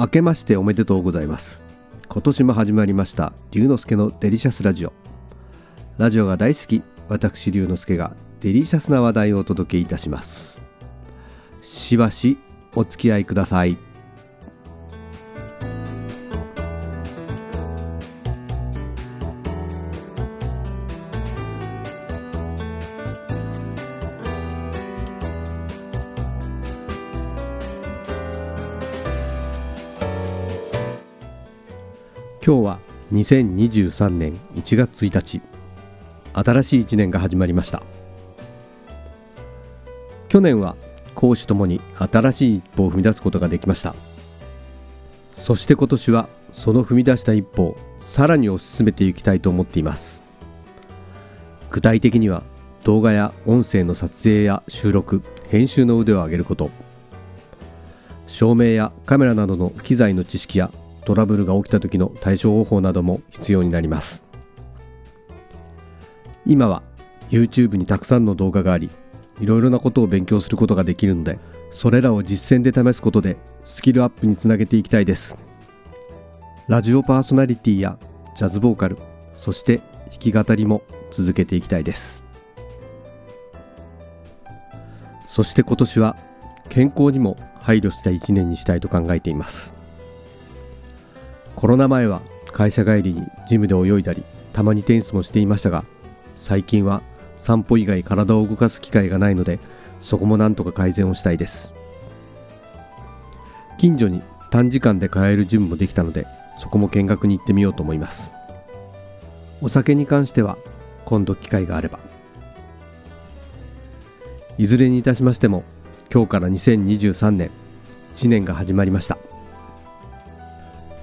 明けましておめでとうございます。今年も始まりました龍之介のデリシャスラジオ。ラジオが大好き私龍之介がデリシャスな話題をお届けいたします。しばしお付き合いください。今日は2023年1月1日。新しい1年が始まりました。去年は攻守ともに新しい一歩を踏み出すことができました。そして今年はその踏み出した一歩をさらに推し進めていきたいと思っています。具体的には動画や音声の撮影や収録編集の腕を上げること。照明やカメラなどの機材の知識やトラブルが起きた時の対処方法なども必要になります。今は YouTube にたくさんの動画がありいろいろなことを勉強することができるのでそれらを実践で試すことでスキルアップにつなげていきたいです。ラジオパーソナリティやジャズボーカルそして弾き語りも続けていきたいです。そして今年は健康にも配慮した一年にしたいと考えています。コロナ前は会社帰りにジムで泳いだりたまにテニスもしていましたが最近は散歩以外体を動かす機会がないのでそこもなんとか改善をしたいです。近所に短時間で通えるジムもできたのでそこも見学に行ってみようと思います。お酒に関しては今度機会があれば。いずれにいたしましても今日から2023年1年が始まりました。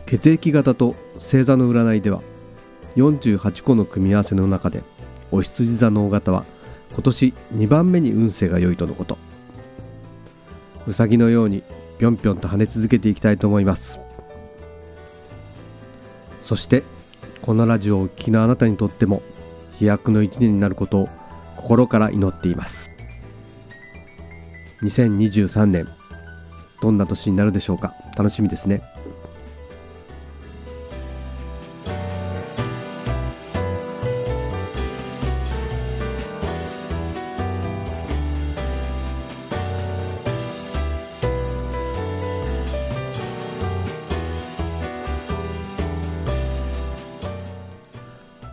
血液型と星座の占いでは48個の組み合わせの中でお羊座の大型は今年2番目に運勢が良いとのこと。うさぎのようにぴょんぴょんと跳ね続けていきたいと思います。そしてこのラジオをお聞きのあなたにとっても飛躍の一年になることを心から祈っています。2023年どんな年になるでしょうか？楽しみですね。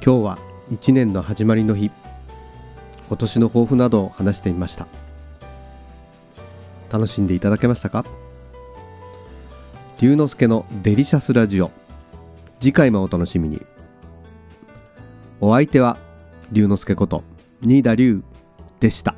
今日は1年の始まりの日。今年の抱負などを話してみました。楽しんでいただけましたか？龍之介のデリシャスラジオ。次回もお楽しみに。お相手は龍之介こと新田龍でした。